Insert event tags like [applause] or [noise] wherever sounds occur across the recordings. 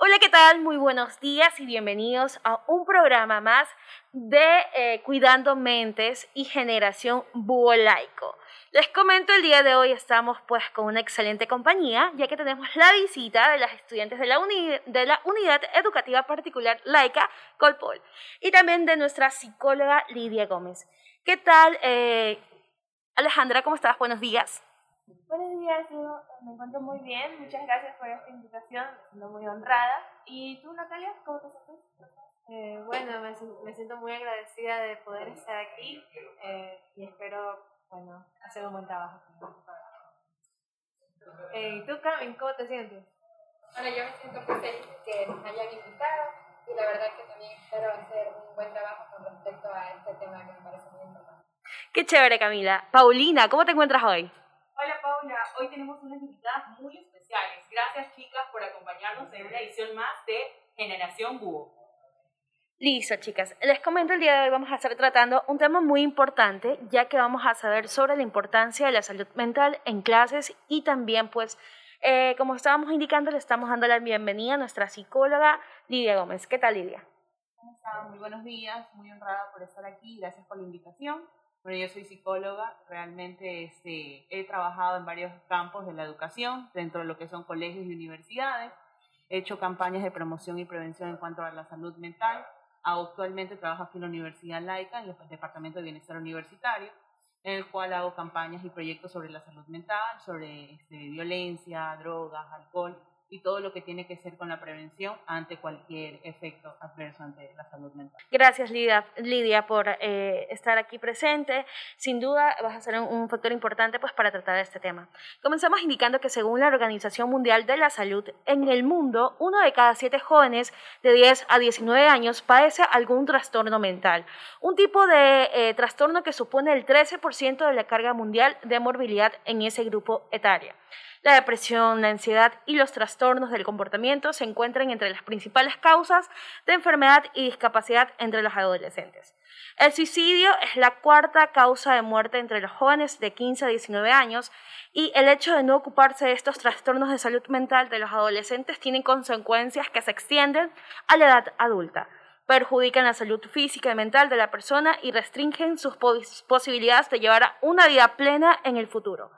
Hola, ¿qué tal? Muy buenos días y bienvenidos a un programa más de eh, Cuidando Mentes y Generación Búho Laico. Les comento, el día de hoy estamos pues con una excelente compañía, ya que tenemos la visita de las estudiantes de la, de la Unidad Educativa Particular Laica Colpol y también de nuestra psicóloga Lidia Gómez. ¿Qué tal, eh, Alejandra? ¿Cómo estás? Buenos días. Buenos días, yo me encuentro muy bien. Muchas gracias por esta invitación, siendo muy honrada. ¿Y tú, Natalia, cómo te sientes? Eh, bueno, me, me, siento muy agradecida de poder estar aquí eh, y espero, bueno, hacer un buen trabajo. Eh, ¿Y tú, Carmen, cómo te sientes? Bueno, yo me siento muy feliz que nos hayan invitado y la verdad que también espero hacer un buen trabajo con respecto a este tema que me parece muy importante. Qué chévere, Camila. Paulina, ¿cómo te encuentras hoy? Hola hoy tenemos unas invitadas muy especiales. Gracias chicas por acompañarnos en una edición más de Generación Búho. Listo, chicas. Les comento el día de hoy vamos a estar tratando un tema muy importante, ya que vamos a saber sobre la importancia de la salud mental en clases y también, pues, eh, como estábamos indicando, le estamos dando la bienvenida a nuestra psicóloga Lidia Gómez. ¿Qué tal, Lidia? ¿Cómo están? Muy buenos días, muy honrada por estar aquí. Gracias por la invitación. Bueno, yo soy psicóloga, realmente este, he trabajado en varios campos de la educación, dentro de lo que son colegios y universidades. He hecho campañas de promoción y prevención en cuanto a la salud mental. Actualmente trabajo aquí en la Universidad Laica, en el Departamento de Bienestar Universitario, en el cual hago campañas y proyectos sobre la salud mental, sobre este, violencia, drogas, alcohol y todo lo que tiene que ser con la prevención ante cualquier efecto adverso ante la salud mental. Gracias Lidia, Lidia por eh, estar aquí presente. Sin duda vas a ser un, factor importante pues, para tratar este tema. Comenzamos indicando que según la Organización Mundial de la Salud, en el mundo uno de cada siete jóvenes de 10 a 19 años padece algún trastorno mental, un tipo de eh, trastorno que supone el 13% de la carga mundial de morbilidad en ese grupo etario. La depresión, la ansiedad y los trastornos del comportamiento se encuentran entre las principales causas de enfermedad y discapacidad entre los adolescentes. El suicidio es la cuarta causa de muerte entre los jóvenes de 15 a 19 años y el hecho de no ocuparse de estos trastornos de salud mental de los adolescentes tiene consecuencias que se extienden a la edad adulta perjudican la salud física y mental de la persona y restringen sus posibilidades de llevar una vida plena en el futuro.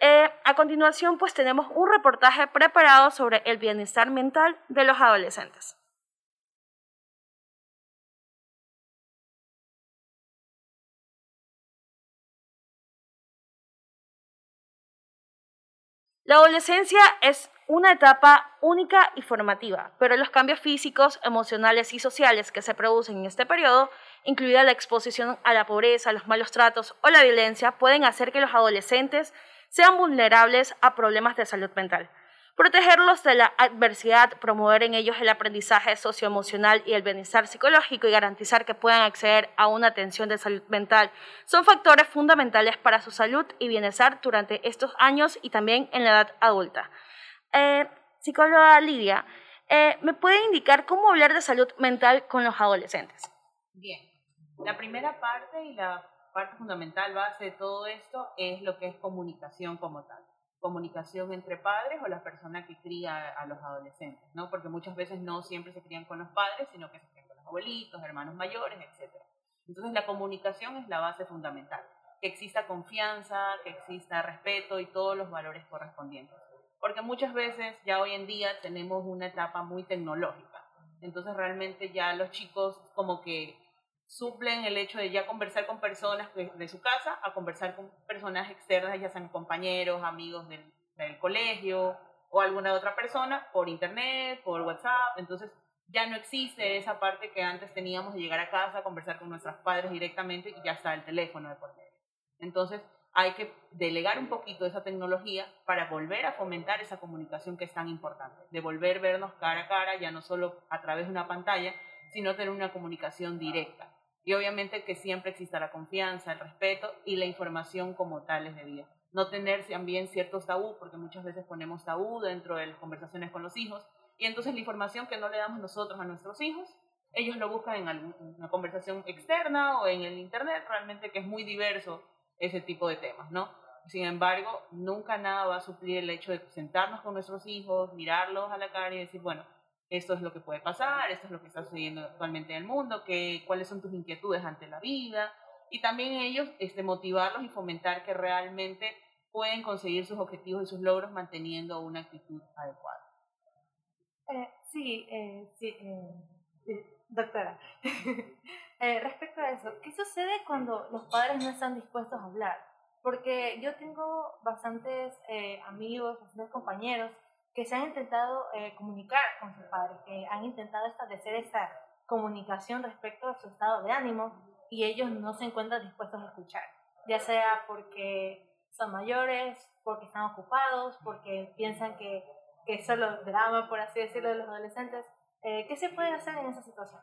Eh, a continuación, pues tenemos un reportaje preparado sobre el bienestar mental de los adolescentes. La adolescencia es una etapa única y formativa, pero los cambios físicos, emocionales y sociales que se producen en este periodo, incluida la exposición a la pobreza, los malos tratos o la violencia, pueden hacer que los adolescentes sean vulnerables a problemas de salud mental. Protegerlos de la adversidad, promover en ellos el aprendizaje socioemocional y el bienestar psicológico y garantizar que puedan acceder a una atención de salud mental son factores fundamentales para su salud y bienestar durante estos años y también en la edad adulta. Eh, psicóloga Lidia, eh, ¿me puede indicar cómo hablar de salud mental con los adolescentes? Bien, la primera parte y la parte fundamental, base de todo esto, es lo que es comunicación como tal. Comunicación entre padres o la persona que cría a los adolescentes, ¿no? Porque muchas veces no siempre se crían con los padres, sino que se crían con los abuelitos, hermanos mayores, etc. Entonces la comunicación es la base fundamental. Que exista confianza, que exista respeto y todos los valores correspondientes. Porque muchas veces ya hoy en día tenemos una etapa muy tecnológica. Entonces realmente ya los chicos como que suplen el hecho de ya conversar con personas de, su casa a conversar con personas externas, ya sean compañeros, amigos del, del colegio o alguna otra persona por internet, por WhatsApp. Entonces ya no existe esa parte que antes teníamos de llegar a casa, conversar con nuestros padres directamente y ya está el teléfono de por medio. Entonces hay que delegar un poquito esa tecnología para volver a fomentar esa comunicación que es tan importante, de volver a vernos cara a cara, ya no solo a través de una pantalla, sino tener una comunicación directa. Y obviamente que siempre exista la confianza, el respeto y la información como tal es debida. No tener también ciertos tabú, porque muchas veces ponemos tabú dentro de las conversaciones con los hijos. Y entonces la información que no le damos nosotros a nuestros hijos, ellos lo buscan en una conversación externa o en el Internet, realmente que es muy diverso ese tipo de temas, ¿no? Sin embargo, nunca nada va a suplir el hecho de sentarnos con nuestros hijos, mirarlos a la cara y decir, bueno, esto es lo que puede pasar, esto es lo que está sucediendo actualmente en el mundo, que, cuáles son tus inquietudes ante la vida, y también ellos este, motivarlos y fomentar que realmente pueden conseguir sus objetivos y sus logros manteniendo una actitud adecuada. Eh, sí, eh, sí, eh, doctora. [laughs] Eh, respecto a eso, ¿qué sucede cuando los padres no están dispuestos a hablar? Porque yo tengo bastantes eh, amigos, bastantes compañeros que se han intentado eh, comunicar con sus padres, que han intentado establecer esa comunicación respecto a su estado de ánimo y ellos no se encuentran dispuestos a escuchar, ya sea porque son mayores, porque están ocupados, porque piensan que, que solo drama, por así decirlo, de los adolescentes. ¿Qué se puede hacer en esa situación?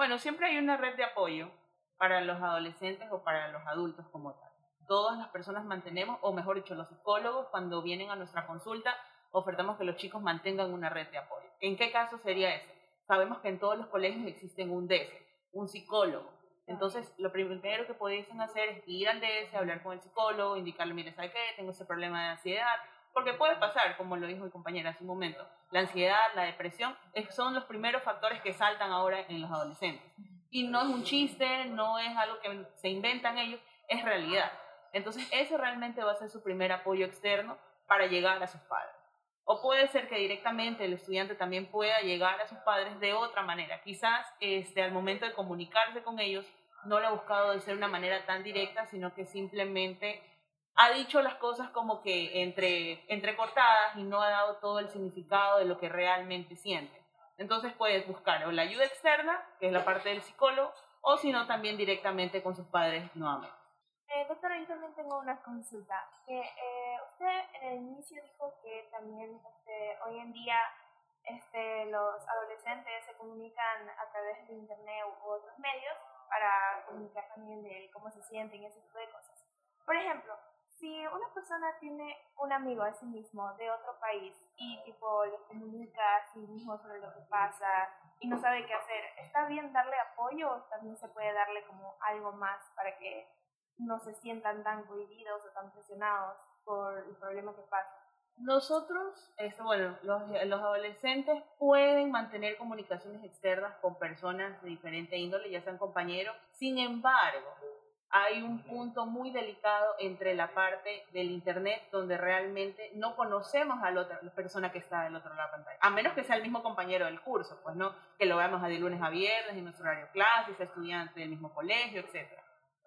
Bueno, siempre hay una red de apoyo para los adolescentes o para los adultos como tal. Todas las personas mantenemos, o mejor dicho, los psicólogos cuando vienen a nuestra consulta, ofertamos que los chicos mantengan una red de apoyo. ¿En qué caso sería ese? Sabemos que en todos los colegios existen un DS, un psicólogo. Entonces, lo primero que pudiesen hacer es ir al DS, hablar con el psicólogo, indicarle, mire, ¿sabe qué? Tengo ese problema de ansiedad. Porque puede pasar, como lo dijo mi compañera hace un momento, la ansiedad, la depresión, son los primeros factores que saltan ahora en los adolescentes. Y no es un chiste, no es algo que se inventan ellos, es realidad. Entonces, ese realmente va a ser su primer apoyo externo para llegar a sus padres. O puede ser que directamente el estudiante también pueda llegar a sus padres de otra manera. Quizás este, al momento de comunicarse con ellos no lo ha buscado de ser una manera tan directa, sino que simplemente ha dicho las cosas como que entre, entrecortadas y no ha dado todo el significado de lo que realmente siente. Entonces puedes buscar o la ayuda externa, que es la parte del psicólogo, o si no, también directamente con sus padres nuevamente. Eh, doctora, yo también tengo una consulta. Que, eh, usted en el inicio dijo que también este, hoy en día este, los adolescentes se comunican a través de internet u otros medios para comunicar también de cómo se sienten y ese tipo de cosas. Por ejemplo, si una persona tiene un amigo a sí mismo de otro país y tipo le comunica a sí mismo sobre lo que pasa y no sabe qué hacer, ¿está bien darle apoyo o también se puede darle como algo más para que no se sientan tan cohibidos o tan presionados por el problema que pasa? Nosotros, esto, bueno, los, los adolescentes pueden mantener comunicaciones externas con personas de diferente índole, ya sean compañeros. Sin embargo, hay un punto muy delicado entre la parte del Internet donde realmente no conocemos a la otra persona que está del otro lado de la pantalla, a menos que sea el mismo compañero del curso, pues no, que lo veamos de lunes a viernes en nuestro horario clase, sea estudiante del mismo colegio, etc.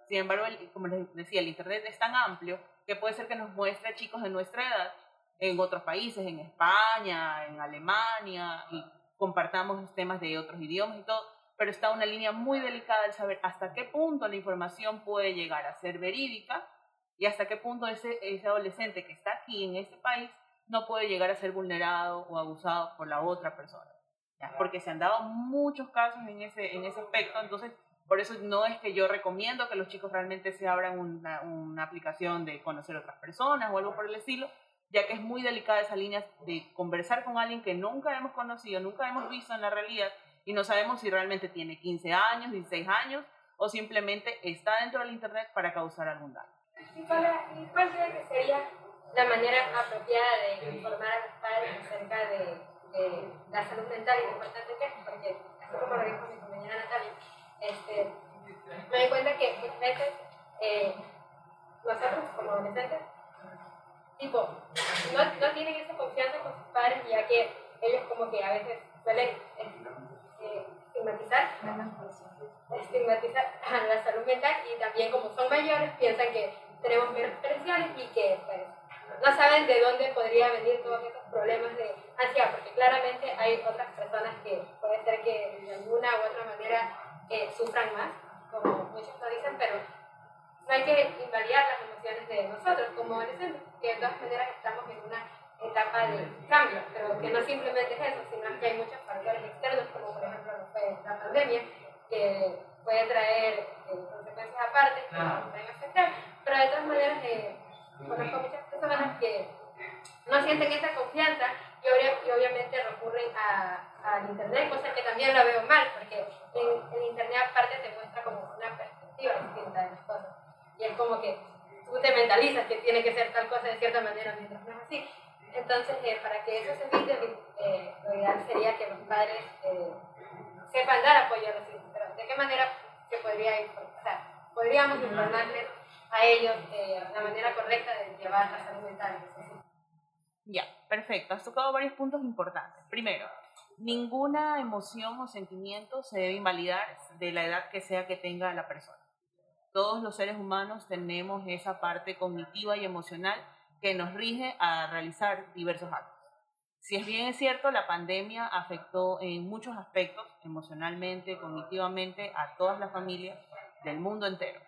Sin embargo, como les decía, el Internet es tan amplio que puede ser que nos muestre chicos de nuestra edad en otros países, en España, en Alemania, y compartamos temas de otros idiomas y todo, pero está una línea muy delicada de saber hasta qué punto la información puede llegar a ser verídica y hasta qué punto ese, ese adolescente que está aquí en ese país no puede llegar a ser vulnerado o abusado por la otra persona. Porque se han dado muchos casos en ese, en ese aspecto, entonces por eso no es que yo recomiendo que los chicos realmente se abran una, una aplicación de conocer otras personas o algo por el estilo, ya que es muy delicada esa línea de conversar con alguien que nunca hemos conocido, nunca hemos visto en la realidad y no sabemos si realmente tiene 15 años, 16 años o simplemente está dentro del Internet para causar algún daño. ¿Y cuál cree que sería la manera apropiada de informar a los padres acerca de, de la salud mental y lo importante que es? Porque, así como lo dijo mi compañera Natalia, este, me doy cuenta que muchas veces eh, nosotros como adolescentes, tipo, no, no tienen esa confianza con sus padres ya que ellos como que a veces suelen eh, estigmatizar, estigmatizar a la salud mental y también como son mayores piensan que tenemos menos presiones y que pues, no saben de dónde podría venir todos estos problemas de ansiedad, porque claramente hay otras personas que puede ser que de alguna u otra manera eh, sufran más, como muchos lo dicen, pero no hay que invalidar las emociones de nosotros como adolescentes, que de todas maneras estamos en una etapa de cambio, pero que no simplemente es eso, sino que hay muchos factores externos, como por ejemplo la pandemia, que puede traer eh, consecuencias aparte que nos pueden afectar, pero de todas maneras eh, conozco muchas personas que no sienten esa confianza y, y obviamente recurren al Internet, cosa que también la veo mal, porque en, en Internet aparte te muestra como una perspectiva distinta de las cosas. Y es como que tú te mentalizas que tiene que ser tal cosa de cierta manera, mientras no es así. Entonces, eh, para que eso se evite, eh, lo ideal sería que los padres eh, sepan dar apoyo a los hijos. Pero, ¿de qué manera se podría informar? podríamos informarles a ellos la manera correcta de llevar la salud mental. Ya, perfecto. Has tocado varios puntos importantes. Primero, ninguna emoción o sentimiento se debe invalidar de la edad que sea que tenga la persona. Todos los seres humanos tenemos esa parte cognitiva y emocional que nos rige a realizar diversos actos. Si es bien es cierto, la pandemia afectó en muchos aspectos, emocionalmente, cognitivamente, a todas las familias del mundo entero.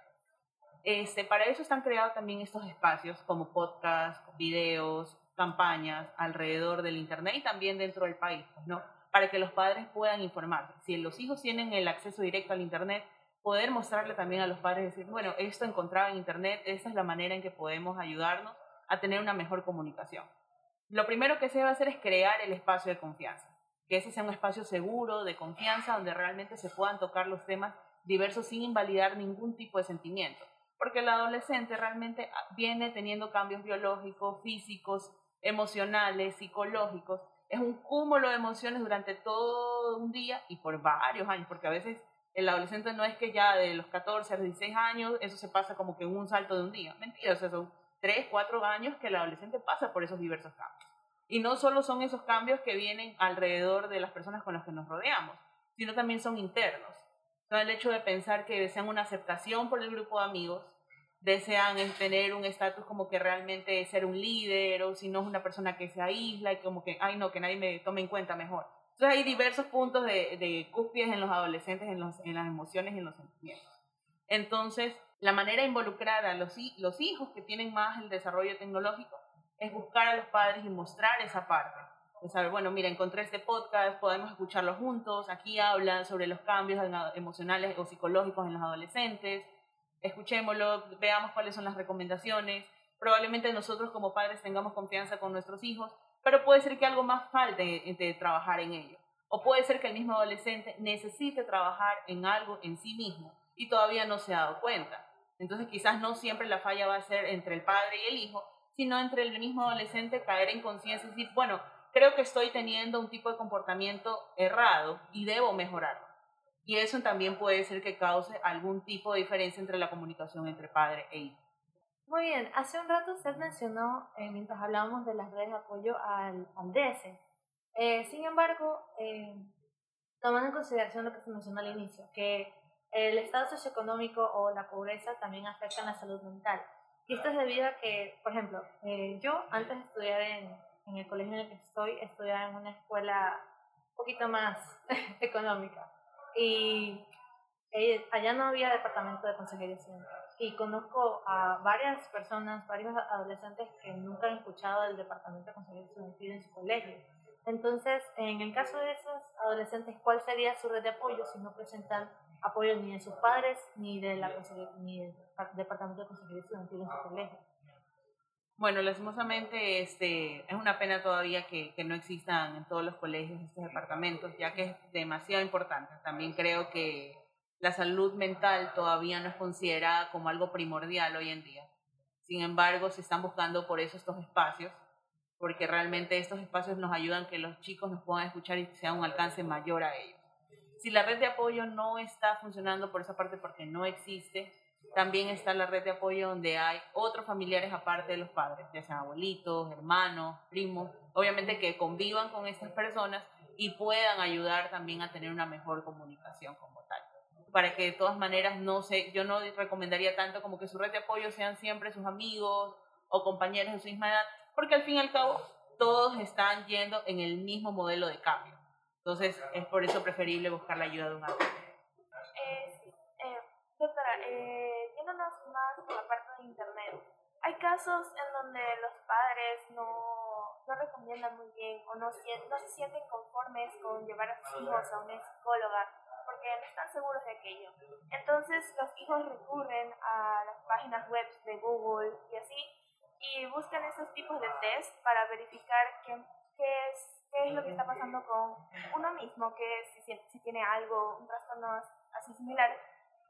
Este, para eso están creados también estos espacios como podcasts, videos, campañas alrededor del Internet y también dentro del país, ¿no? Para que los padres puedan informarse. Si los hijos tienen el acceso directo al Internet, poder mostrarle también a los padres, decir, bueno, esto encontrado en Internet, esta es la manera en que podemos ayudarnos a tener una mejor comunicación. Lo primero que se debe hacer es crear el espacio de confianza, que ese sea un espacio seguro, de confianza, donde realmente se puedan tocar los temas diversos sin invalidar ningún tipo de sentimiento. Porque el adolescente realmente ah, viene teniendo cambios biológicos, físicos, emocionales, psicológicos. Es un cúmulo de emociones durante todo un día y por varios años, porque a veces el adolescente no es que ya de los 14 a 16 años eso se pasa como que en un salto de un día. Mentiras, eso 3, 4 años que el adolescente pasa por esos diversos cambios. Y no solo son esos cambios que vienen alrededor de las personas con las que nos rodeamos, sino también son internos. O el hecho de pensar que desean una aceptación por el grupo de amigos, desean tener un estatus como que realmente ser un líder o si no es una persona que se aísla y como que, ay no, que nadie me tome en cuenta mejor. Entonces hay diversos puntos de, de en los adolescentes, en, en las emociones y en los sentimientos. Entonces, la manera de involucrar a los, los hijos que tienen más el desarrollo tecnológico es buscar a los padres y mostrar esa parte. De saber, bueno, mira, encontré este podcast, podemos escucharlo juntos, aquí hablan sobre los cambios emocionales o psicológicos en los adolescentes, escuchémoslo, veamos cuáles son las recomendaciones. Probablemente nosotros como padres tengamos confianza con nuestros hijos, pero puede ser que algo más falte de trabajar en ello. O puede ser que el mismo adolescente necesite trabajar en algo en sí mismo y todavía no se ha dado cuenta. Entonces quizás no siempre la falla va a ser entre el padre y el hijo, sino entre el mismo adolescente caer en conciencia y decir, bueno, creo que estoy teniendo un tipo de comportamiento errado y debo mejorarlo. Y eso también puede ser que cause algún tipo de diferencia entre la comunicación entre padre e hijo. Muy bien, hace un rato usted mencionó, eh, mientras hablábamos de las redes de apoyo al, al DS. Eh, sin embargo, eh, tomando en consideración lo que se mencionó al inicio, que el estado socioeconómico o la pobreza también afectan la salud mental. Y esto es debido a que, por ejemplo, eh, yo antes de estudiar en, en, el colegio en el que estoy, estudiaba en una escuela un poquito más [laughs] económica. Y eh, allá no había departamento de consejería Y conozco a varias personas, varios adolescentes que nunca han escuchado el departamento de consejería estudiantil en su colegio. Entonces, en el caso de esos adolescentes, ¿cuál sería su red de apoyo si no presentan apoyo ni de sus padres ni, de la ni del Departamento de Consejería Estudiantil en su colegio. Bueno, lastimosamente este, es una pena todavía que, que, no existan en todos los colegios estos departamentos, ya que es demasiado importante. También creo que la salud mental todavía no es considerada como algo primordial hoy en día. Sin embargo, se están buscando por eso estos espacios, porque realmente estos espacios nos ayudan que los chicos nos puedan escuchar y sea un alcance mayor a ellos. Si la red de apoyo no está funcionando por esa parte porque no existe, también está la red de apoyo donde hay otros familiares aparte de los padres, ya sean abuelitos, hermanos, primos, obviamente que convivan con estas personas y puedan ayudar también a tener una mejor comunicación como tal. Para que de todas maneras no sé, yo no recomendaría tanto como que su red de apoyo sean siempre sus amigos o compañeros de su misma edad, porque al fin y al cabo todos están yendo en el mismo modelo de cambio. Entonces, es por eso preferible buscar la ayuda de un adulto. Eh, sí. Eh, doctora, eh, yéndonos más por la parte de Internet, hay casos en donde los padres no, no recomiendan muy bien o no, no se sienten conformes con llevar a sus hijos a una psicóloga porque no están seguros de aquello. Entonces los hijos recurren a las páginas web de Google y así y buscan esos tipos de test para verificar qué, qué es qué es lo que está pasando con uno mismo, que si, si tiene algo, un trastorno así similar.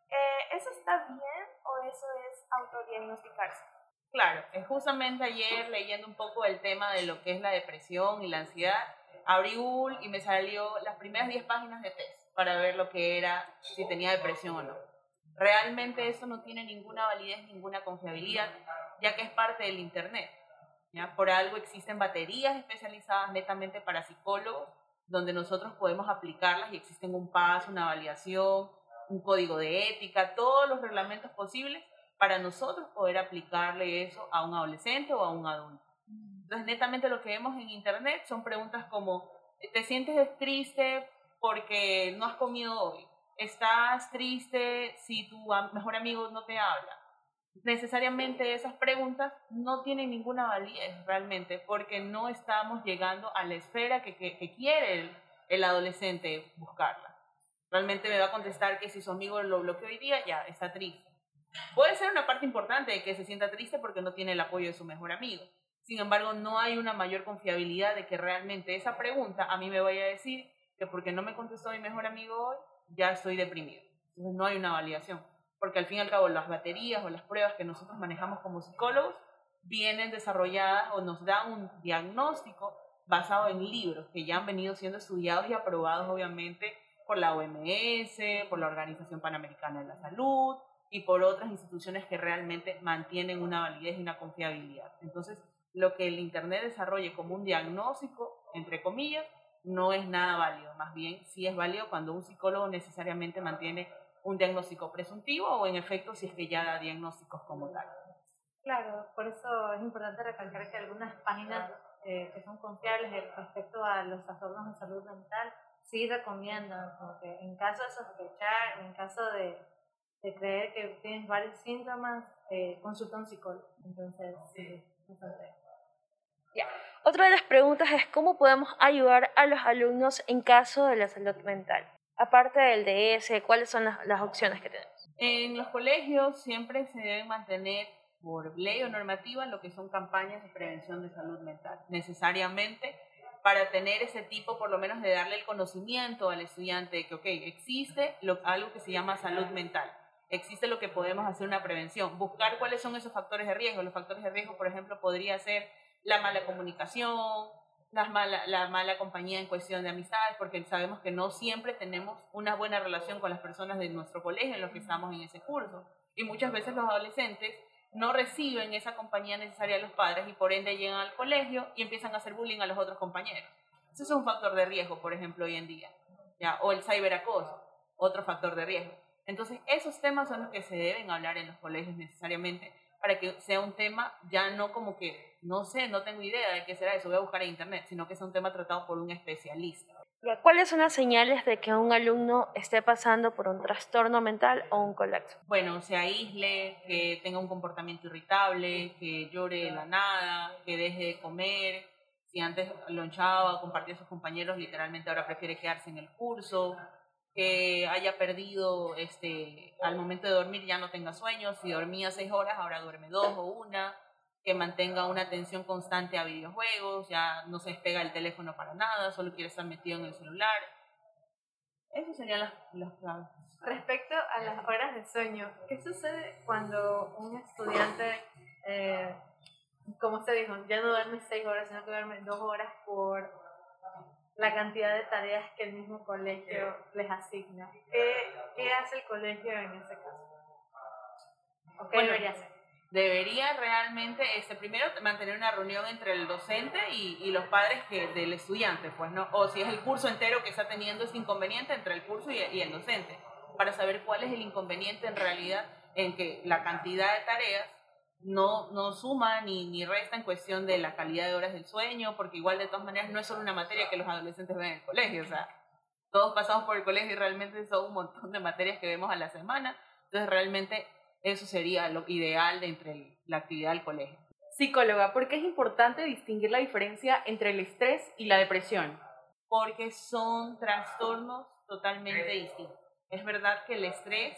Eh, ¿Eso está bien o eso es autodiagnosticarse? Claro, es justamente ayer leyendo un poco el tema de lo que es la depresión y la ansiedad, abrí Google y me salió las primeras 10 páginas de test para ver lo que era, si tenía depresión o no. Realmente eso no tiene ninguna validez, ninguna confiabilidad, ya que es parte del Internet. ¿Ya? Por algo existen baterías especializadas netamente para psicólogos, donde nosotros podemos aplicarlas y existen un paso, una validación, un código de ética, todos los reglamentos posibles para nosotros poder aplicarle eso a un adolescente o a un adulto. Entonces, netamente lo que vemos en Internet son preguntas como, ¿te sientes triste porque no has comido hoy? ¿Estás triste si tu mejor amigo no te habla? Necesariamente esas preguntas no tienen ninguna validez realmente porque no estamos llegando a la esfera que, quiere el, el adolescente buscarla. Realmente me va a contestar que si su amigo lo bloqueó hoy día, ya está triste. Puede ser una parte importante de que se sienta triste porque no tiene el apoyo de su mejor amigo. Sin embargo, no hay una mayor confiabilidad de que realmente esa pregunta a mí me vaya a decir que porque no me contestó mi mejor amigo hoy, ya estoy deprimido. Entonces no hay una validación. Porque al fin y al cabo las baterías o las pruebas que nosotros manejamos como psicólogos vienen desarrolladas o nos dan un diagnóstico basado en libros que ya han venido siendo estudiados y aprobados obviamente por la OMS, por la Organización Panamericana de la Salud, y por otras instituciones que realmente mantienen una validez y una confiabilidad. Entonces, lo que el Internet desarrolle como un diagnóstico, entre comillas, no es nada válido. Más bien, sí es válido cuando un psicólogo necesariamente mantiene un diagnóstico presuntivo o en efecto si es que ya da diagnósticos como tal. Claro, por eso es importante recalcar que algunas páginas eh, que son confiables respecto a los trastornos de salud mental sí recomiendan, como que en caso de sospechar, en caso de de creer que tienes varios síntomas, eh, consulta a un psicólogo. Entonces, sí, bastante. Ya. Otra de las preguntas es cómo podemos ayudar a los alumnos en caso de la salud mental. Aparte del DS, ¿cuáles son las, las opciones que tenemos? En los colegios siempre se deben mantener por ley o normativa lo que son campañas de prevención de salud mental, necesariamente para tener ese tipo, por lo menos, de darle el conocimiento al estudiante de que, ok, existe lo, algo que se llama salud mental existe lo que podemos hacer una prevención, buscar cuáles son esos factores de riesgo. Los factores de riesgo, por ejemplo, podría ser la mala comunicación, la mala, la mala compañía en cuestión de amistades, porque sabemos que no siempre tenemos una buena relación con las personas de nuestro colegio en los que estamos en ese curso. Y muchas veces los adolescentes no reciben esa compañía necesaria de los padres y por ende llegan al colegio y empiezan a hacer bullying a los otros compañeros. Ese es un factor de riesgo, por ejemplo, hoy en día. ¿ya? O el ciberacoso, otro factor de riesgo. Entonces, esos temas son los que se deben hablar en los colegios necesariamente para que sea un tema ya no como que, no sé, no tengo idea de qué será eso, voy a buscar en internet, sino que sea un tema tratado por un especialista. ¿Cuáles son las señales de que un alumno esté pasando por un trastorno mental o un colapso? Bueno, se aísle, que tenga un comportamiento irritable, que llore de la nada, que deje de comer, si antes lonchaba, compartía a sus compañeros, literalmente ahora prefiere quedarse en el curso, que haya perdido, este, al momento de dormir ya no tenga sueños, si dormía seis horas, ahora duerme dos o una, que mantenga una atención constante a videojuegos, ya no se despega el teléfono para nada, solo quiere estar metido en el celular. Eso serían las, las claves. Respecto a las horas de sueño, ¿qué sucede cuando un estudiante, eh, como usted dijo, ya no duerme seis horas, sino que duerme dos horas por la cantidad de tareas que el mismo colegio les asigna. ¿Qué, qué hace el colegio en ese caso? ¿O qué debería hacer? Debería realmente, este, primero, mantener una reunión entre el docente y, y, los padres que, del estudiante, pues, ¿no? O si es el curso entero que está teniendo ese inconveniente entre el curso y, el docente, para saber cuál es el inconveniente en realidad en que la cantidad de tareas no, no suma ni, ni resta en cuestión de la calidad de horas del sueño, porque igual de todas maneras no es solo una materia que los adolescentes ven en el colegio, o sea, todos pasamos por el colegio y realmente son un montón de materias que vemos a la semana, entonces realmente eso sería lo ideal de entre la actividad del colegio. Psicóloga, ¿por qué es importante distinguir la diferencia entre el estrés y la depresión? Porque son trastornos totalmente distintos. Es verdad que el estrés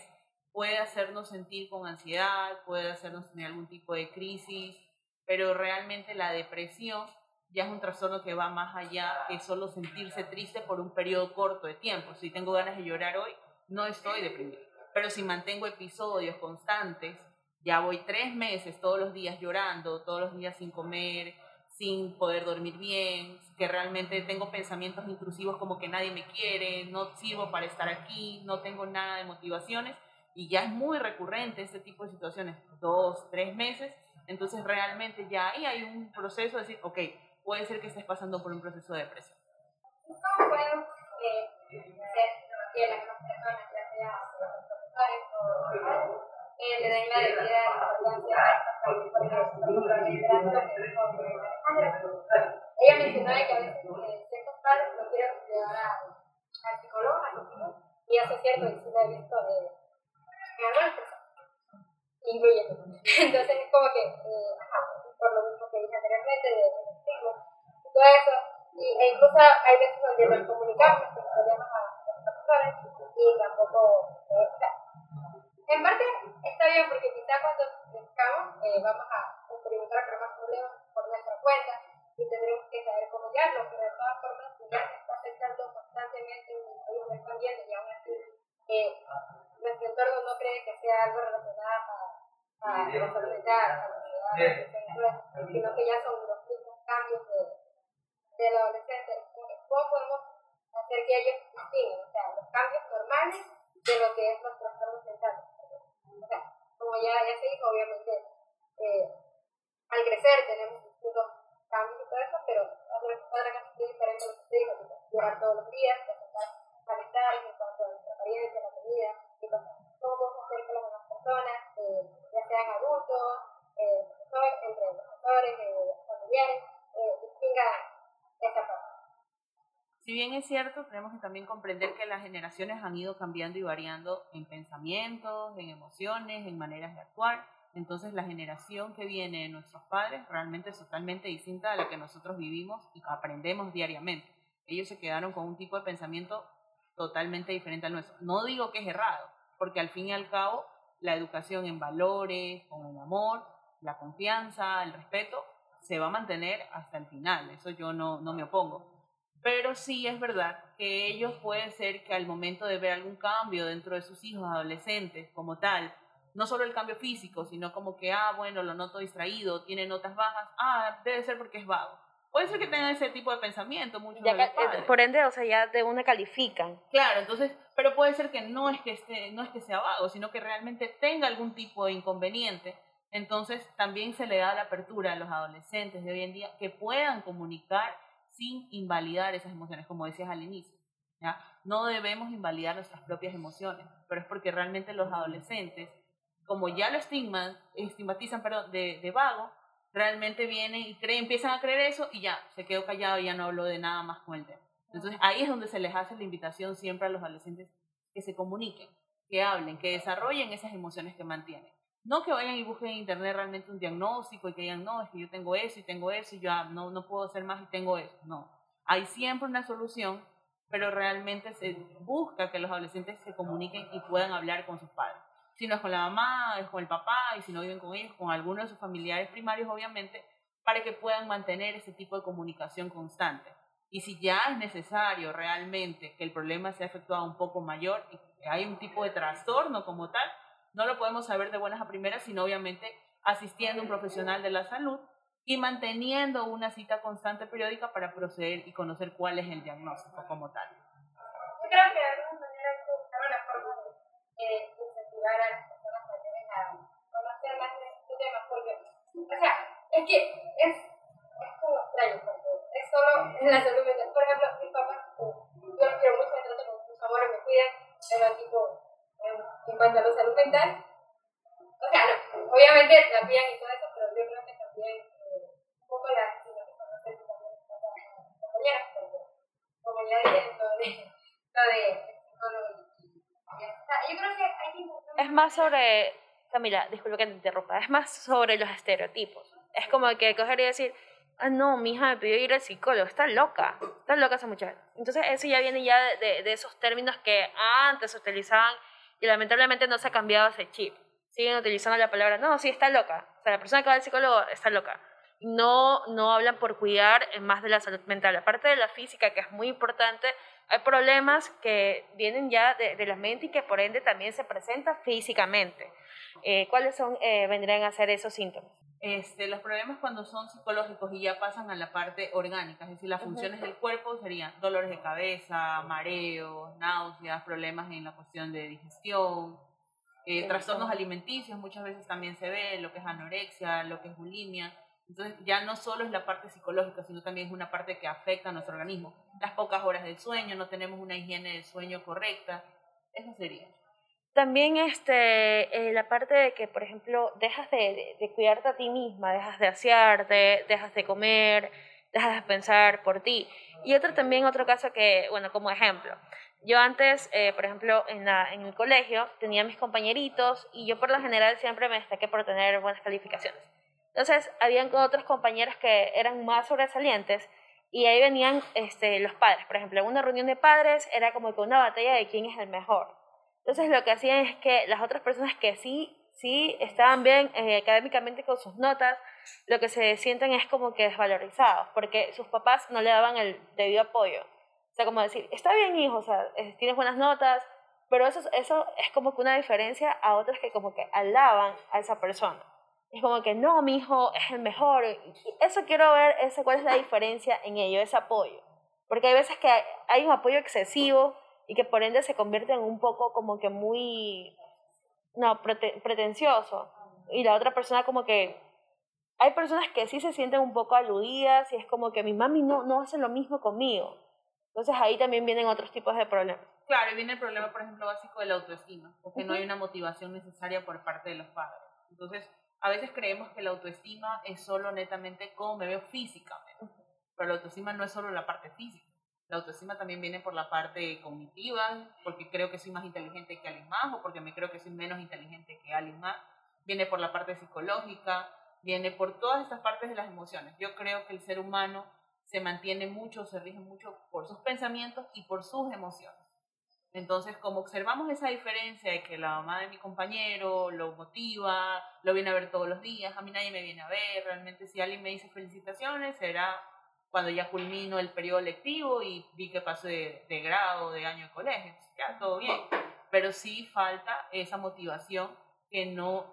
puede hacernos sentir con ansiedad, puede hacernos tener algún tipo de crisis, pero realmente la depresión ya es un trastorno que va más allá que solo sentirse triste por un periodo corto de tiempo. Si tengo ganas de llorar hoy, no estoy deprimido. Pero si mantengo episodios constantes Ya voy tres meses todos los días llorando, todos los días sin comer, sin poder dormir bien, que realmente tengo pensamientos intrusivos como que nadie me quiere, no sirvo para estar aquí, no tengo nada de motivaciones y ya es muy recurrente este tipo de situaciones, dos, tres meses, entonces realmente ya ahí hay un proceso de decir, ok, puede ser que estés pasando por un proceso de depresión. ¿Cómo podemos eh, hacer que las personas, ella mencionó que a veces eh, ciertos padres no quieren llevar al psicólogo, a los hijos, y es cierto, sí lo he visto de algunas personas. [laughs] Entonces es como que, eh, ajá, por lo mismo que dije anteriormente, de estigma y todo eso, y, e incluso hay veces donde nos comunicamos los problemas a los profesores y tampoco, eh, en parte está bien porque quizá cuando buscamos eh, vamos a experimentar más problemas por nuestra cuenta y tendremos que saber cómo guiarlo, pero de todas formas, si ya se está afectando constantemente y ellos están viendo y aún así eh, nuestro entorno no cree que sea algo relacionado a, a la mental, a la sociedad, sino que ya son los mismos cambios de, del adolescente. ¿Cómo podemos hacer que ellos distingan? O sea, los cambios normales de lo que es nuestro como ya, ya se dijo, obviamente, eh, al crecer tenemos distintos cambios y todo eso, pero hacer otra muy diferente a lo que usted dijo, llorar todos los días, presentar en cuanto a nuestra apariencia, la comida, y cosas. ¿Cómo podemos hacer que las demás personas, eh, ya sean adultos, eh, entre profesores, eh, familiares, distingan esa parte? Si bien es cierto, tenemos que también comprender que las generaciones han ido cambiando y variando en pensamientos, en emociones, en maneras de actuar. Entonces la generación que viene de nuestros padres realmente es totalmente distinta a la que nosotros vivimos y aprendemos diariamente. Ellos se quedaron con un tipo de pensamiento totalmente diferente al nuestro. No digo que es errado, porque al fin y al cabo la educación en valores, con el amor, la confianza, el respeto, se va a mantener hasta el final. Eso yo no, no me opongo pero sí es verdad que ellos puede ser que al momento de ver algún cambio dentro de sus hijos adolescentes como tal, no solo el cambio físico, sino como que, ah, bueno, lo noto distraído, tiene notas bajas, ah, debe ser porque es vago. Puede ser que tengan ese tipo de pensamiento muchos de los padres. Por ende, o sea, ya de una califican. Claro, entonces, pero puede ser que no es que, esté, no es que sea vago, sino que realmente tenga algún tipo de inconveniente. Entonces, también se le da la apertura a los adolescentes de hoy en día que puedan comunicar sin invalidar esas emociones, como decías al inicio. ¿ya? No debemos invalidar nuestras propias emociones, pero es porque realmente los adolescentes, como ya lo estigman, estigmatizan perdón, de, de vago, realmente vienen y creen, empiezan a creer eso y ya, se quedó callado y ya no habló de nada más con el tema. Entonces ahí es donde se les hace la invitación siempre a los adolescentes que se comuniquen, que hablen, que desarrollen esas emociones que mantienen. No que vayan y busquen en internet realmente un diagnóstico y que digan, no, es que yo tengo eso y tengo eso y ya no, no puedo hacer más y tengo eso. No, hay siempre una solución, pero realmente se busca que los adolescentes se comuniquen y puedan hablar con sus padres. Si no es con la mamá, es con el papá, y si no viven con ellos, con alguno de sus familiares primarios, obviamente, para que puedan mantener ese tipo de comunicación constante. Y si ya es necesario realmente que el problema sea efectuado un poco mayor y que hay un tipo de trastorno como tal, no lo podemos saber de buenas a primeras, sino obviamente asistiendo a un profesional de la salud y manteniendo una cita constante periódica para proceder y conocer cuál es el diagnóstico como tal. Yo creo que de alguna manera hay que buscar una forma de incentivar a las personas mayores a conocer más de este tema, porque, o sea, es que es, es como extraño, es solo en la salud mental. Por ejemplo, mis papás, yo los quiero mucho, me trato con mucho amor, me cuidan, pero tipo, en cuanto a la salud mental, o sea, no, obviamente pían y todo eso, pero yo creo que también eh, un poco la no sé si también como ya dije, lo de, lo de yo creo que hay que Es más sobre, Camila, disculpa que te interrumpa, es más sobre los estereotipos. Es como que coger y decir, ah, no, mi hija me pidió ir al psicólogo, está loca, está loca esa muchacha. Entonces eso ya viene ya de, de, de esos términos que antes se utilizaban y lamentablemente no se ha cambiado ese chip. Siguen utilizando la palabra, no, sí, está loca. O sea, la persona que va al psicólogo está loca. No, no hablan por cuidar más de la salud mental. Aparte de la física, que es muy importante, hay problemas que vienen ya de, de la mente y que por ende también se presentan físicamente. Eh, ¿Cuáles son, eh, vendrían a ser esos síntomas? Este, los problemas cuando son psicológicos y ya pasan a la parte orgánica, es decir, las funciones del cuerpo serían dolores de cabeza, mareos, náuseas, problemas en la cuestión de digestión, eh, trastornos alimenticios, muchas veces también se ve lo que es anorexia, lo que es bulimia. Entonces ya no solo es la parte psicológica, sino también es una parte que afecta a nuestro organismo. Las pocas horas del sueño, no tenemos una higiene del sueño correcta, eso sería. También este, eh, la parte de que, por ejemplo, dejas de, de, cuidarte a ti misma, dejas de asearte, dejas de comer, dejas de pensar por ti. Y otro también, otro caso que, bueno, como ejemplo, yo antes, eh, por ejemplo, en, la, en el colegio tenía mis compañeritos y yo por lo general siempre me destaqué por tener buenas calificaciones. Entonces, habían otros compañeros que eran más sobresalientes y ahí venían este, los padres. Por ejemplo, en una reunión de padres era como que una batalla de quién es el mejor. Entonces lo que hacían es que las otras personas que sí, sí estaban bien eh, académicamente con sus notas, lo que se sienten es como que desvalorizados, porque sus papás no le daban el debido apoyo. O sea, como decir, está bien hijo, o sea, tienes buenas notas, pero eso, eso es como que una diferencia a otras que como que alaban a esa persona. Es como que no, mi hijo es el mejor. Eso quiero ver, ese, cuál es la diferencia en ello, ese apoyo. Porque hay veces que hay un apoyo excesivo y que por ende se convierte en un poco como que muy, no, pretencioso. Y la otra persona como que, hay personas que sí se sienten un poco aludidas y es como que mi mami no, no hace lo mismo conmigo. Entonces ahí también vienen otros tipos de problemas. Claro, y viene el problema, por ejemplo, básico de la autoestima, porque no hay una motivación necesaria por parte de los padres. Entonces, a veces creemos que la autoestima es solo netamente cómo me veo físicamente, pero la autoestima no es solo la parte física. La autoestima también viene por la parte cognitiva, porque creo que soy más inteligente que alguien más o porque me creo que soy menos inteligente que alguien más. Viene por la parte psicológica, viene por todas estas partes de las emociones. Yo creo que el ser humano se mantiene mucho, se rige mucho por sus pensamientos y por sus emociones. Entonces, como observamos esa diferencia de que la mamá de mi compañero lo motiva, lo viene a ver todos los días, a mí nadie me viene a ver, realmente si alguien me dice felicitaciones, será cuando ya culmino el periodo lectivo y vi que pasé de, grado, de año de colegio, ya todo bien. Pero sí falta esa motivación que no,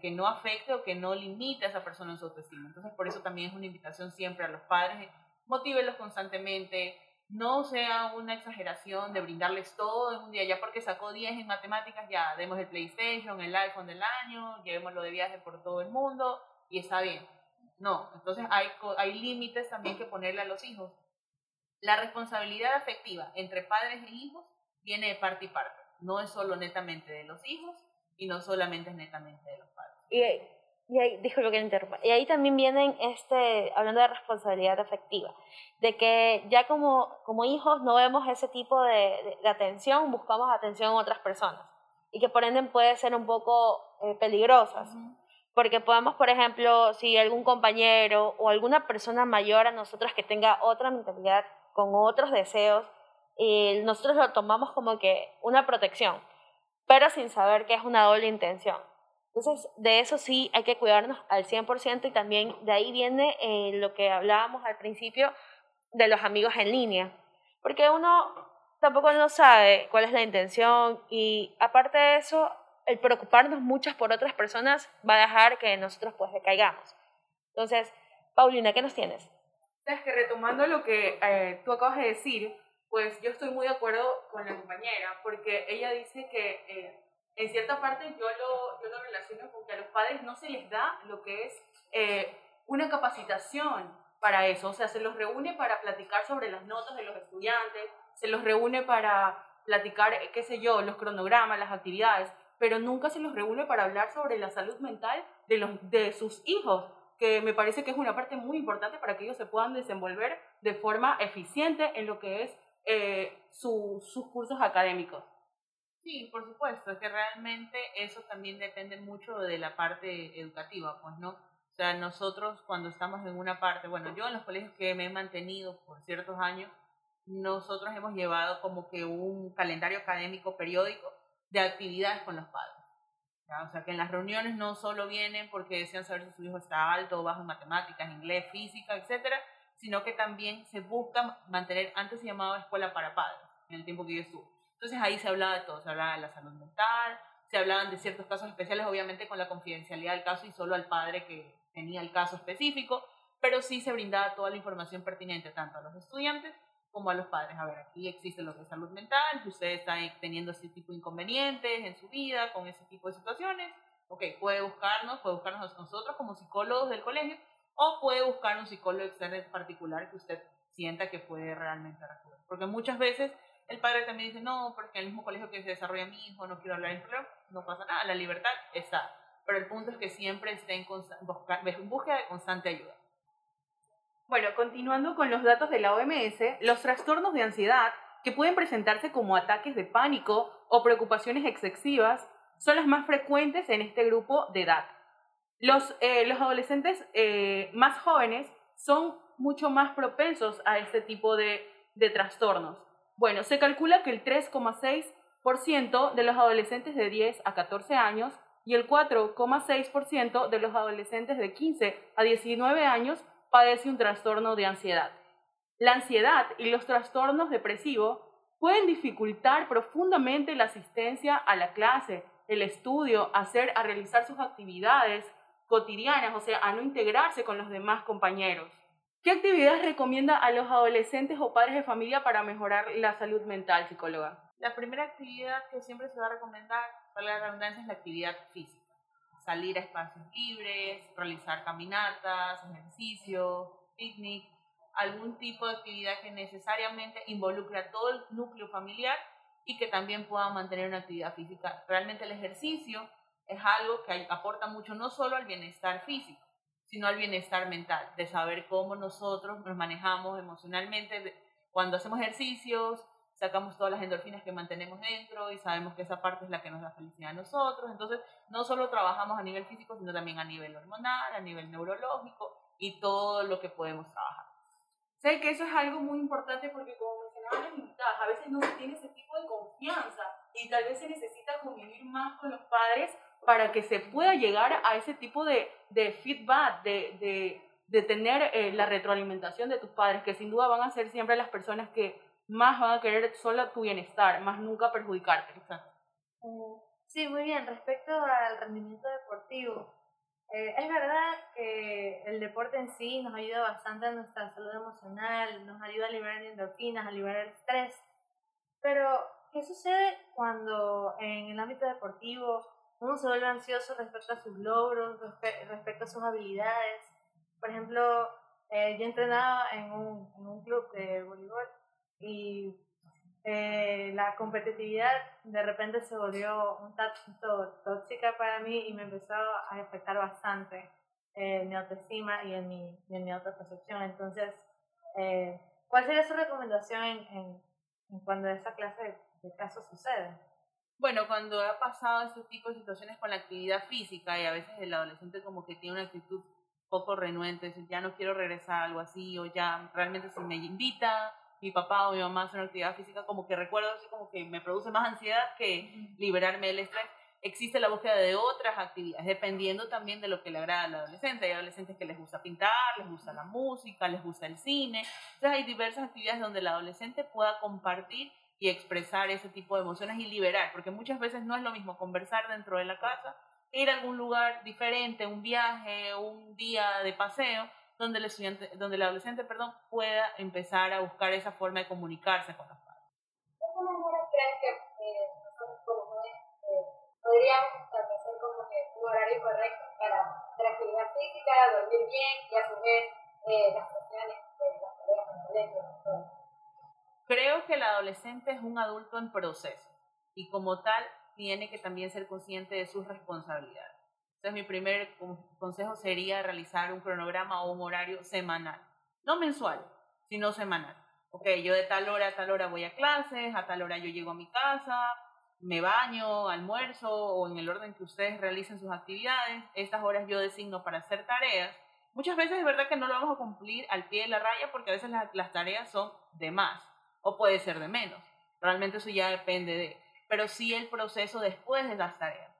que no afecte o que no limite a esa persona en su autoestima. Entonces, por eso también es una invitación siempre a los padres, motívenlos constantemente, no sea una exageración de brindarles todo en un día, ya porque sacó 10 en matemáticas, ya demos el PlayStation, el iPhone del año, llevémoslo de viaje por todo el mundo y está bien no, entonces hay, hay límites también que ponerle a los hijos. La responsabilidad afectiva entre padres e hijos viene de parte y parte. No es solo netamente de los hijos y no solamente es netamente de los padres. Y, y ahí, disculpe que interrumpa, y ahí también vienen, este, hablando de responsabilidad afectiva, de que ya como, como hijos no vemos ese tipo de, de, atención, buscamos atención en otras personas y que por ende puede ser un poco eh, peligrosas. Porque podemos, por ejemplo, si algún compañero o alguna persona mayor a nosotros que tenga otra mentalidad, con otros deseos, y nosotros lo tomamos como que una protección, pero sin saber que es una doble intención. Entonces, de eso sí hay que cuidarnos al 100% y también de ahí viene eh, lo que hablábamos al principio de los amigos en línea, porque uno tampoco no sabe cuál es la intención y aparte de eso, el preocuparnos muchas por otras personas va a dejar que nosotros pues decaigamos. Entonces, Paulina, ¿qué nos tienes? Es que retomando lo que eh, tú acabas de decir, pues yo estoy muy de acuerdo con la compañera, porque ella dice que eh, en cierta parte yo lo, yo lo relaciono con que a los padres no se les da lo que es eh, una capacitación para eso, o sea, se los reúne para platicar sobre las notas de los estudiantes, se los reúne para platicar, qué sé yo, los cronogramas, las actividades, pero nunca se los reúne para hablar sobre la salud mental de, los, de sus hijos, que me parece que es una parte muy importante para que ellos se puedan desenvolver de forma eficiente en lo que es eh, sus cursos académicos. Sí, por supuesto, es que realmente eso también depende mucho de la parte educativa, pues no. O sea, nosotros cuando estamos en una parte, bueno, yo en los colegios que me he mantenido por ciertos años, nosotros hemos llevado como que un calendario académico periódico de actividades con los padres. O sea, que en las reuniones no solo vienen porque desean saber si su hijo está alto o bajo en matemáticas, inglés, física, etcétera, sino que también se busca mantener, antes se llamaba escuela para padres, en el tiempo que yo estuve. Entonces ahí se hablaba de todo, se hablaba de la salud mental, se hablaban de ciertos casos especiales, obviamente con la confidencialidad del caso y solo al padre que tenía el caso específico, pero sí se brindaba toda la información pertinente tanto a los estudiantes como a los padres. A ver, aquí existe lo que es salud mental, que usted está teniendo este tipo de inconvenientes en su vida, con ese tipo de situaciones. Ok, puede buscarnos, puede buscarnos nosotros como psicólogos del colegio, o puede buscar un psicólogo externo en particular que usted sienta que puede realmente recurrir. Porque muchas veces el padre también dice, no, porque en el mismo colegio que se desarrolla mi hijo, no quiero hablar en problema, no pasa nada, la libertad está. Pero el punto es que siempre esté en, en búsqueda de constante ayuda. Bueno, continuando con los datos de la OMS, los trastornos de ansiedad, que pueden presentarse como ataques de pánico o preocupaciones excesivas, son los más frecuentes en este grupo de edad. Los, eh, los adolescentes eh, más jóvenes son mucho más propensos a este tipo de, de trastornos. Bueno, se calcula que el 3,6% de los adolescentes de 10 a 14 años y el 4,6% de los adolescentes de 15 a 19 años padece un trastorno de ansiedad. La ansiedad y los trastornos depresivos pueden dificultar profundamente la asistencia a la clase, el estudio, hacer, a realizar sus actividades cotidianas, o sea, a no integrarse con los demás compañeros. ¿Qué actividades recomienda a los adolescentes o padres de familia para mejorar la salud mental, psicóloga? La primera actividad que siempre se va a recomendar, para la redundancia, es la actividad física salir a espacios libres, realizar caminatas, ejercicio, picnic, algún tipo de actividad que necesariamente involucre a todo el núcleo familiar y que también pueda mantener una actividad física. Realmente el ejercicio es algo que aporta mucho no solo al bienestar físico, sino al bienestar mental, de saber cómo nosotros nos manejamos emocionalmente cuando hacemos ejercicios, sacamos todas las endorfinas que mantenemos dentro y sabemos que esa parte es la que nos da felicidad a nosotros. Entonces, no solo trabajamos a nivel físico, sino también a nivel hormonal, a nivel neurológico y todo lo que podemos trabajar. Sé que eso es algo muy importante porque, como mencionaban las invitadas, a veces no se tiene ese tipo de confianza y tal vez se necesita convivir más con los padres para que se pueda llegar a ese tipo de, de feedback, de, de, de tener eh, la retroalimentación de tus padres, que sin duda van a ser siempre las personas que más van a querer solo tu bienestar, más nunca perjudicarte. Eh, sí, muy bien. Respecto al rendimiento deportivo, eh, es verdad que el deporte en sí nos ayuda bastante a nuestra salud emocional, nos ayuda a liberar endorfinas, a liberar estrés, pero ¿qué sucede cuando en el ámbito deportivo uno se vuelve ansioso respecto a sus logros, respecto a sus habilidades? Por ejemplo, eh, yo entrenaba en un, en un club y eh, la competitividad de repente se volvió un tanto tóxica para mí y me empezó a afectar bastante en mi autoestima y en mi, en mi autopercepción. Entonces, eh, ¿cuál sería su recomendación en, en, cuando esta clase de, de casos sucede? Bueno, cuando ha pasado este tipo de situaciones con la actividad física y a veces el adolescente como que tiene una actitud poco renuente, decir, ya no quiero regresar a algo así o ya realmente si me invita mi papá o mi mamá hace una actividad física, como que recuerdo así como que me produce más ansiedad que liberarme del estrés. Existe la búsqueda de otras actividades, dependiendo también de lo que le agrada al adolescente. Hay adolescentes que les gusta pintar, les gusta la música, les gusta el cine. Entonces hay diversas actividades donde el adolescente pueda compartir y expresar ese tipo de emociones y liberar, porque muchas veces no es lo mismo conversar dentro de la casa, ir a algún lugar diferente, un viaje, un día de paseo, donde el estudiante, donde el adolescente, perdón, pueda empezar a buscar esa forma de comunicarse con los padres. ¿De qué manera crees que eh, nosotros como jóvenes eh, podríamos establecer como que un horario correcto para hacer actividad física, dormir bien y a su vez eh, las cuestiones de las tareas en el colegio? Creo que el adolescente es un adulto en proceso y como tal tiene que también ser consciente de sus responsabilidades. Entonces mi primer consejo sería realizar un cronograma o un horario semanal, no mensual, sino semanal. Ok, yo de tal hora a tal hora voy a clases, a tal hora yo llego a mi casa, me baño, almuerzo o en el orden que ustedes realicen sus actividades. Estas horas yo designo para hacer tareas. Muchas veces es verdad que no lo vamos a cumplir al pie de la raya porque a veces las, las tareas son de más o puede ser de menos. Realmente eso ya depende de... Pero sí el proceso después de las tareas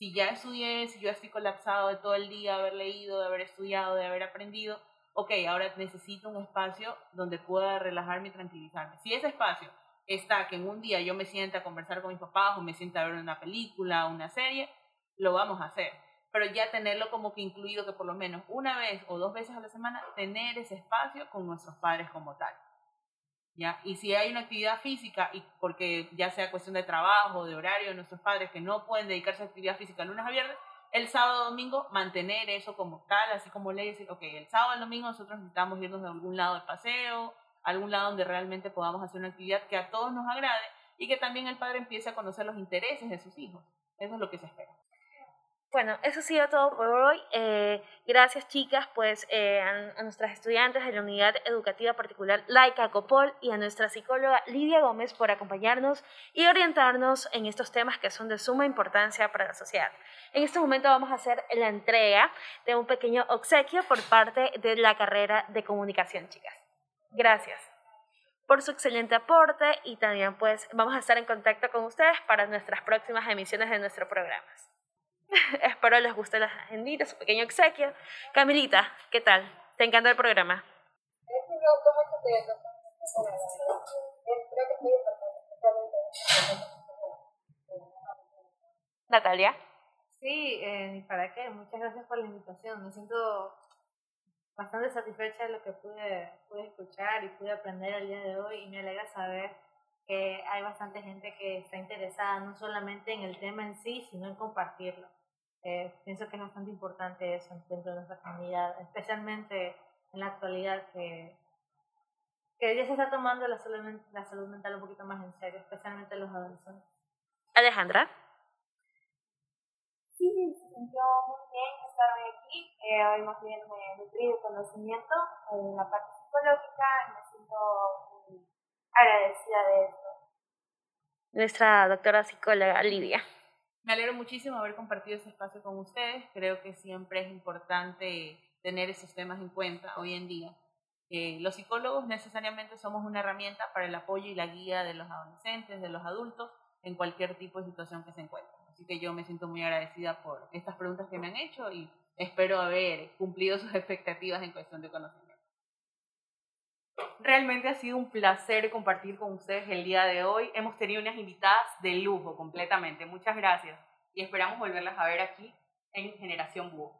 si ya estudié, si yo estoy colapsado de todo el día, haber leído, de haber estudiado, de haber aprendido, ok, ahora necesito un espacio donde pueda relajarme y tranquilizarme. Si ese espacio está que en un día yo me sienta a conversar con mis papás o me sienta a ver una película, una serie, lo vamos a hacer. Pero ya tenerlo como que incluido que por lo menos una vez o dos veces a la semana, tener ese espacio con nuestros padres como tal. ¿Ya? Y si hay una actividad física, y porque ya sea cuestión de trabajo, de horario de nuestros padres que no pueden dedicarse a actividad física lunes a viernes, el sábado domingo mantener eso como tal, así como le decir, ok, el sábado y domingo nosotros necesitamos irnos de algún lado de paseo, algún lado donde realmente podamos hacer una actividad que a todos nos agrade y que también el padre empiece a conocer los intereses de sus hijos. Eso es lo que se espera. Bueno, eso ha sido todo por hoy. Eh, gracias, chicas, pues eh, a, nuestras estudiantes de la Unidad Educativa Particular Laica Copol y a nuestra psicóloga Lidia Gómez por acompañarnos y orientarnos en estos temas que son de suma importancia para la sociedad. En este momento vamos a hacer la entrega de un pequeño obsequio por parte de la carrera de comunicación, chicas. Gracias por su excelente aporte y también pues vamos a estar en contacto con ustedes para nuestras próximas emisiones de nuestro programa. [laughs] Espero les guste la agendita, su pequeño exequio. Camilita, ¿qué tal? ¿Te encanta el programa? Natalia. Sí, eh, ¿para qué? Muchas gracias por la invitación. Me siento bastante satisfecha de lo que pude, pude escuchar y pude aprender el día de hoy y me alegra saber que hay bastante gente que está interesada no solamente en el tema en sí, sino en compartirlo. Eh, pienso que es bastante importante eso dentro de nuestra comunidad, especialmente en la actualidad que, que ya se está tomando la salud, la salud mental un poquito más en serio, especialmente los adolescentes. Alejandra. Sí, se sintió muy bien estar hoy aquí. Eh, hoy más bien me nutrí de conocimiento en la parte psicológica y me siento muy agradecida de esto. Nuestra doctora psicóloga Lidia. Me alegro muchísimo haber compartido este espacio con ustedes. Creo que siempre es importante tener esos temas en cuenta hoy en día. Eh, los psicólogos necesariamente somos una herramienta para el apoyo y la guía de los adolescentes, de los adultos, en cualquier tipo de situación que se encuentren. Así que yo me siento muy agradecida por estas preguntas que me han hecho y espero haber cumplido sus [laughs] expectativas en cuestión de conocimiento. Realmente ha sido un placer compartir con ustedes el día de hoy. Hemos tenido unas invitadas de lujo completamente. Muchas gracias y esperamos volverlas a ver aquí en Generación Búho.